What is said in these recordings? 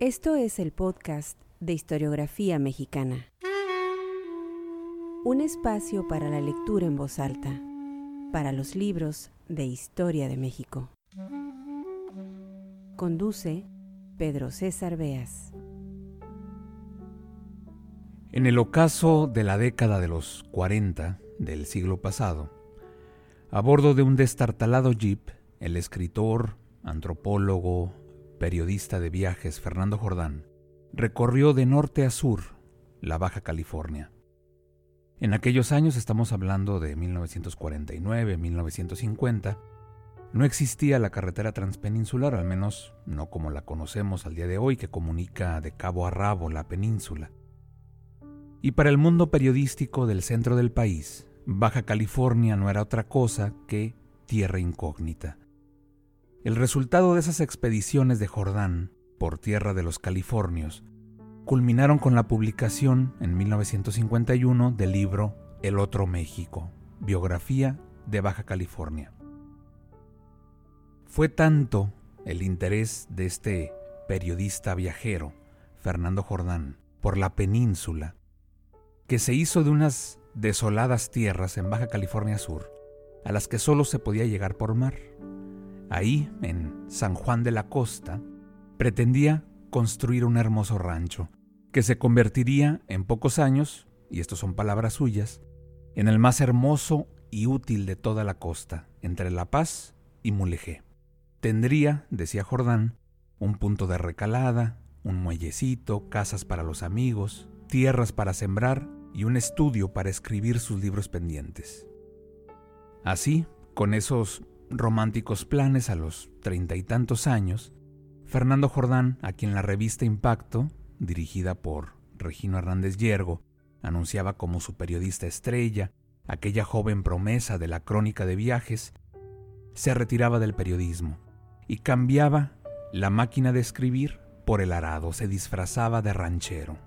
Esto es el podcast de historiografía mexicana. Un espacio para la lectura en voz alta, para los libros de historia de México. Conduce Pedro César Beas. En el ocaso de la década de los 40 del siglo pasado, a bordo de un destartalado jeep, el escritor, antropólogo, periodista de viajes Fernando Jordán recorrió de norte a sur la Baja California. En aquellos años, estamos hablando de 1949-1950, no existía la carretera transpeninsular, al menos no como la conocemos al día de hoy, que comunica de cabo a rabo la península. Y para el mundo periodístico del centro del país, Baja California no era otra cosa que tierra incógnita. El resultado de esas expediciones de Jordán por tierra de los Californios culminaron con la publicación en 1951 del libro El Otro México, biografía de Baja California. Fue tanto el interés de este periodista viajero, Fernando Jordán, por la península, que se hizo de unas desoladas tierras en Baja California Sur, a las que solo se podía llegar por mar. Ahí, en San Juan de la Costa, pretendía construir un hermoso rancho, que se convertiría en pocos años, y esto son palabras suyas, en el más hermoso y útil de toda la costa, entre La Paz y Mulegé. Tendría, decía Jordán, un punto de recalada, un muellecito, casas para los amigos, tierras para sembrar y un estudio para escribir sus libros pendientes. Así, con esos románticos planes a los treinta y tantos años, Fernando Jordán, a quien la revista Impacto, dirigida por Regino Hernández Yergo, anunciaba como su periodista estrella, aquella joven promesa de la crónica de viajes, se retiraba del periodismo y cambiaba la máquina de escribir por el arado, se disfrazaba de ranchero.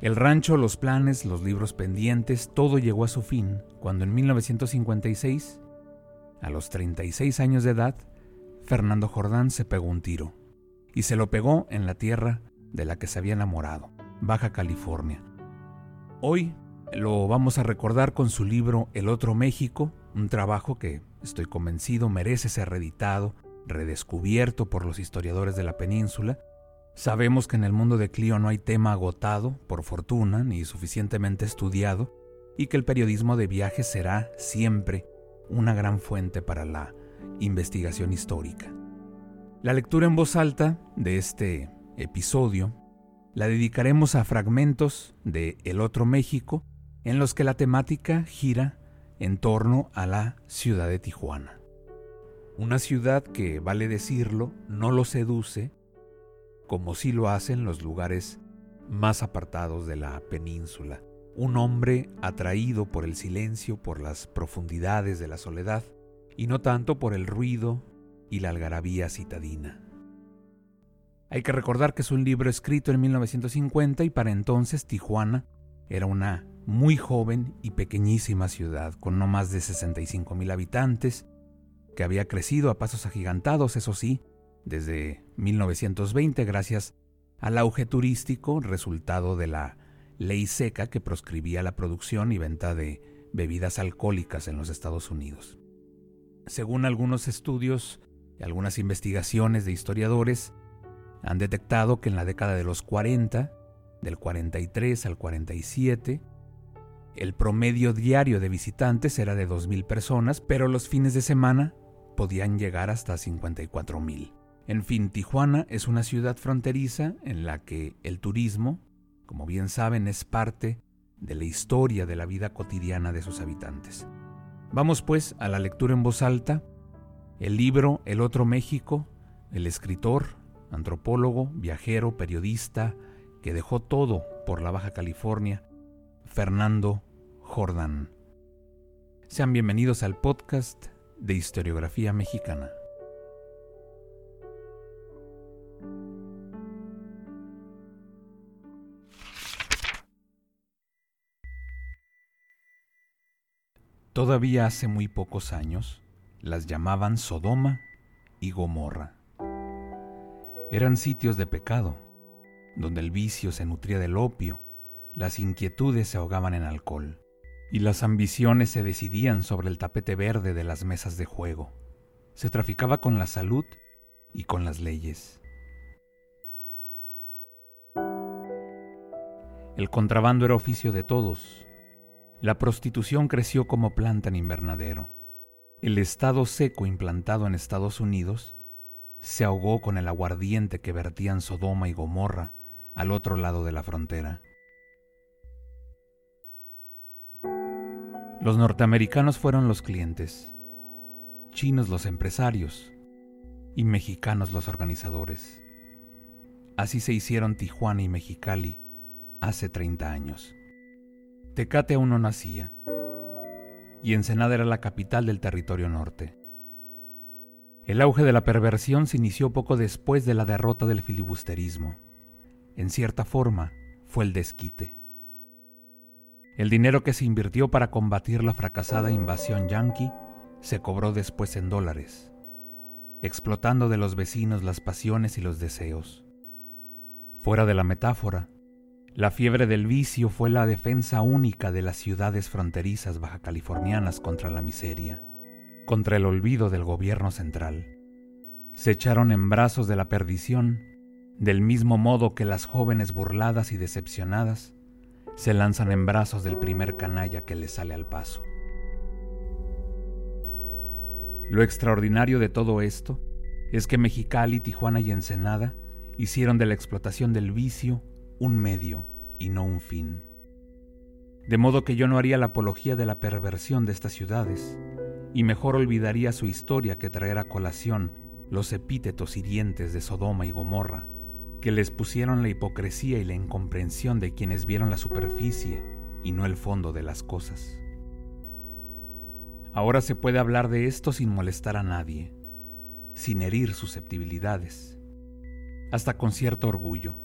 El rancho, los planes, los libros pendientes, todo llegó a su fin cuando en 1956, a los 36 años de edad, Fernando Jordán se pegó un tiro y se lo pegó en la tierra de la que se había enamorado, Baja California. Hoy lo vamos a recordar con su libro El Otro México, un trabajo que estoy convencido merece ser reeditado, redescubierto por los historiadores de la península. Sabemos que en el mundo de Clio no hay tema agotado, por fortuna, ni suficientemente estudiado, y que el periodismo de viajes será siempre una gran fuente para la investigación histórica. La lectura en voz alta de este episodio la dedicaremos a fragmentos de El Otro México en los que la temática gira en torno a la ciudad de Tijuana. Una ciudad que, vale decirlo, no lo seduce como si lo hacen los lugares más apartados de la península. Un hombre atraído por el silencio, por las profundidades de la soledad, y no tanto por el ruido y la algarabía citadina. Hay que recordar que es un libro escrito en 1950 y para entonces Tijuana era una muy joven y pequeñísima ciudad con no más de 65 mil habitantes, que había crecido a pasos agigantados, eso sí, desde 1920 gracias al auge turístico resultado de la ley seca que proscribía la producción y venta de bebidas alcohólicas en los Estados Unidos. Según algunos estudios y algunas investigaciones de historiadores, han detectado que en la década de los 40, del 43 al 47, el promedio diario de visitantes era de 2.000 personas, pero los fines de semana podían llegar hasta 54.000. En fin, Tijuana es una ciudad fronteriza en la que el turismo, como bien saben, es parte de la historia de la vida cotidiana de sus habitantes. Vamos pues a la lectura en voz alta. El libro El Otro México, el escritor antropólogo, viajero, periodista, que dejó todo por la Baja California, Fernando Jordán. Sean bienvenidos al podcast de historiografía mexicana. Todavía hace muy pocos años las llamaban Sodoma y Gomorra eran sitios de pecado, donde el vicio se nutría del opio, las inquietudes se ahogaban en alcohol y las ambiciones se decidían sobre el tapete verde de las mesas de juego. Se traficaba con la salud y con las leyes. El contrabando era oficio de todos. La prostitución creció como planta en invernadero. El estado seco implantado en Estados Unidos se ahogó con el aguardiente que vertían Sodoma y Gomorra al otro lado de la frontera. Los norteamericanos fueron los clientes, chinos los empresarios y mexicanos los organizadores. Así se hicieron Tijuana y Mexicali hace 30 años. Tecate aún no nacía y Ensenada era la capital del territorio norte. El auge de la perversión se inició poco después de la derrota del filibusterismo. En cierta forma, fue el desquite. El dinero que se invirtió para combatir la fracasada invasión yanqui se cobró después en dólares, explotando de los vecinos las pasiones y los deseos. Fuera de la metáfora, la fiebre del vicio fue la defensa única de las ciudades fronterizas baja californianas contra la miseria, contra el olvido del gobierno central. Se echaron en brazos de la perdición, del mismo modo que las jóvenes burladas y decepcionadas se lanzan en brazos del primer canalla que les sale al paso. Lo extraordinario de todo esto es que Mexicali, Tijuana y Ensenada hicieron de la explotación del vicio un medio y no un fin. De modo que yo no haría la apología de la perversión de estas ciudades, y mejor olvidaría su historia que traer a colación los epítetos hirientes de Sodoma y Gomorra, que les pusieron la hipocresía y la incomprensión de quienes vieron la superficie y no el fondo de las cosas. Ahora se puede hablar de esto sin molestar a nadie, sin herir susceptibilidades, hasta con cierto orgullo,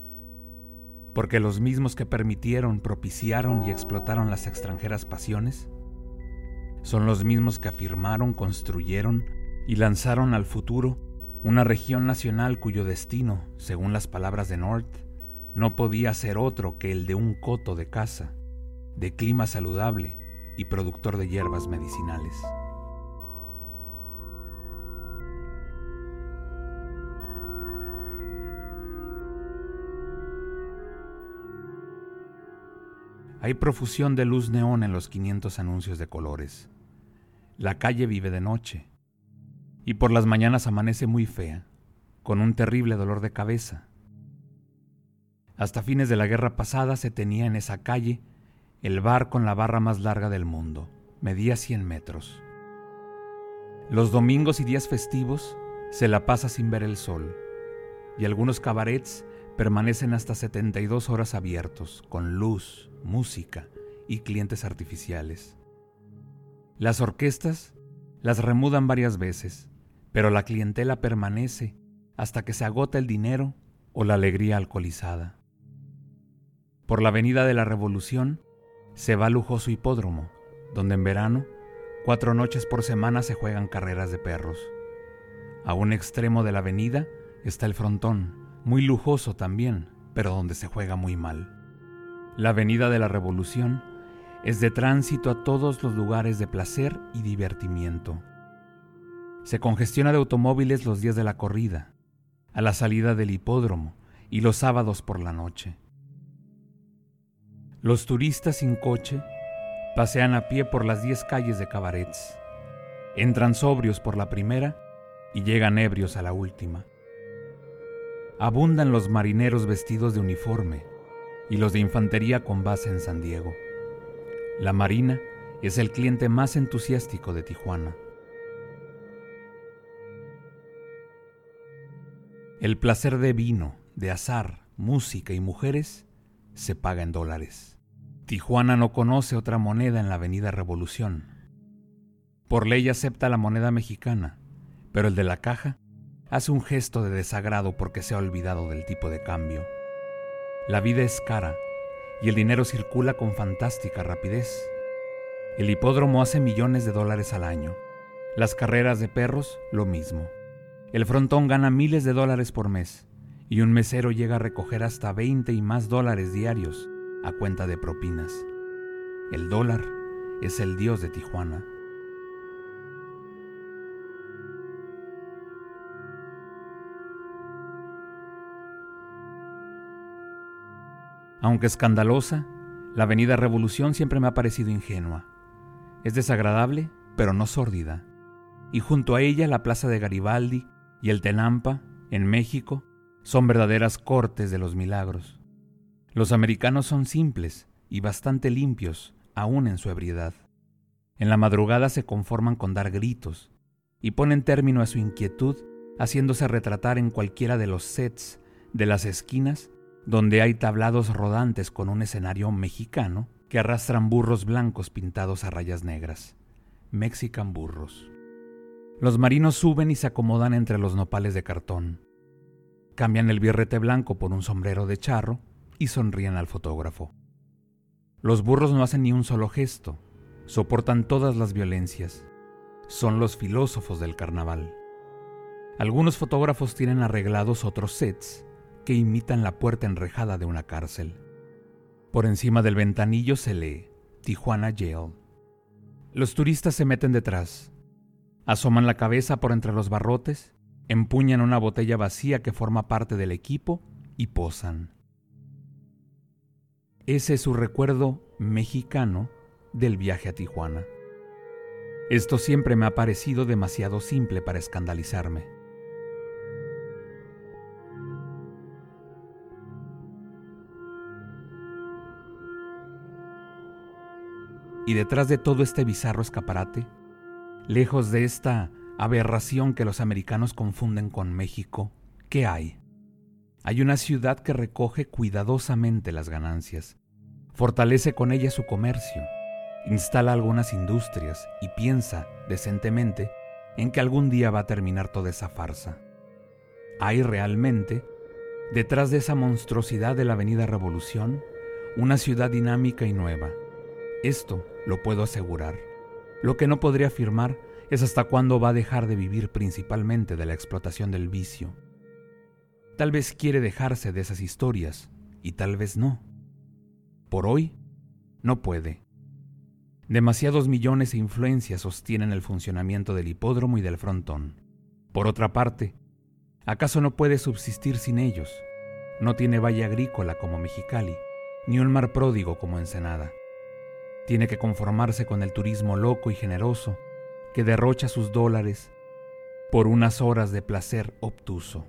porque los mismos que permitieron, propiciaron y explotaron las extranjeras pasiones, son los mismos que afirmaron, construyeron y lanzaron al futuro una región nacional cuyo destino, según las palabras de North, no podía ser otro que el de un coto de caza, de clima saludable y productor de hierbas medicinales. Hay profusión de luz neón en los 500 anuncios de colores. La calle vive de noche y por las mañanas amanece muy fea, con un terrible dolor de cabeza. Hasta fines de la guerra pasada se tenía en esa calle el bar con la barra más larga del mundo, medía 100 metros. Los domingos y días festivos se la pasa sin ver el sol, y algunos cabarets permanecen hasta 72 horas abiertos, con luz, música y clientes artificiales. Las orquestas las remudan varias veces, pero la clientela permanece hasta que se agota el dinero o la alegría alcoholizada. Por la avenida de la Revolución se va lujoso hipódromo, donde en verano, cuatro noches por semana se juegan carreras de perros. A un extremo de la avenida está el frontón, muy lujoso también, pero donde se juega muy mal. La avenida de la Revolución es de tránsito a todos los lugares de placer y divertimiento se congestiona de automóviles los días de la corrida, a la salida del hipódromo y los sábados por la noche. Los turistas sin coche pasean a pie por las diez calles de cabarets, entran sobrios por la primera y llegan ebrios a la última. Abundan los marineros vestidos de uniforme y los de infantería con base en San Diego. La Marina es el cliente más entusiástico de Tijuana. El placer de vino, de azar, música y mujeres se paga en dólares. Tijuana no conoce otra moneda en la Avenida Revolución. Por ley acepta la moneda mexicana, pero el de la caja hace un gesto de desagrado porque se ha olvidado del tipo de cambio. La vida es cara y el dinero circula con fantástica rapidez. El hipódromo hace millones de dólares al año. Las carreras de perros, lo mismo. El frontón gana miles de dólares por mes y un mesero llega a recoger hasta 20 y más dólares diarios a cuenta de propinas. El dólar es el dios de Tijuana. Aunque escandalosa, la Avenida Revolución siempre me ha parecido ingenua. Es desagradable, pero no sórdida. Y junto a ella la Plaza de Garibaldi y el Tenampa, en México, son verdaderas cortes de los milagros. Los americanos son simples y bastante limpios, aún en su ebriedad. En la madrugada se conforman con dar gritos y ponen término a su inquietud haciéndose retratar en cualquiera de los sets de las esquinas donde hay tablados rodantes con un escenario mexicano que arrastran burros blancos pintados a rayas negras. Mexican burros. Los marinos suben y se acomodan entre los nopales de cartón. Cambian el birrete blanco por un sombrero de charro y sonríen al fotógrafo. Los burros no hacen ni un solo gesto, soportan todas las violencias. Son los filósofos del carnaval. Algunos fotógrafos tienen arreglados otros sets que imitan la puerta enrejada de una cárcel. Por encima del ventanillo se lee Tijuana Jail. Los turistas se meten detrás, asoman la cabeza por entre los barrotes, empuñan una botella vacía que forma parte del equipo y posan. Ese es su recuerdo mexicano del viaje a Tijuana. Esto siempre me ha parecido demasiado simple para escandalizarme. Y detrás de todo este bizarro escaparate, lejos de esta aberración que los americanos confunden con México, ¿qué hay? Hay una ciudad que recoge cuidadosamente las ganancias, fortalece con ellas su comercio, instala algunas industrias y piensa, decentemente, en que algún día va a terminar toda esa farsa. Hay realmente, detrás de esa monstruosidad de la Avenida Revolución, una ciudad dinámica y nueva, esto lo puedo asegurar. Lo que no podría afirmar es hasta cuándo va a dejar de vivir principalmente de la explotación del vicio. Tal vez quiere dejarse de esas historias y tal vez no. Por hoy, no puede. Demasiados millones e influencias sostienen el funcionamiento del hipódromo y del frontón. Por otra parte, ¿acaso no puede subsistir sin ellos? No tiene valle agrícola como Mexicali, ni un mar pródigo como Ensenada. Tiene que conformarse con el turismo loco y generoso que derrocha sus dólares por unas horas de placer obtuso.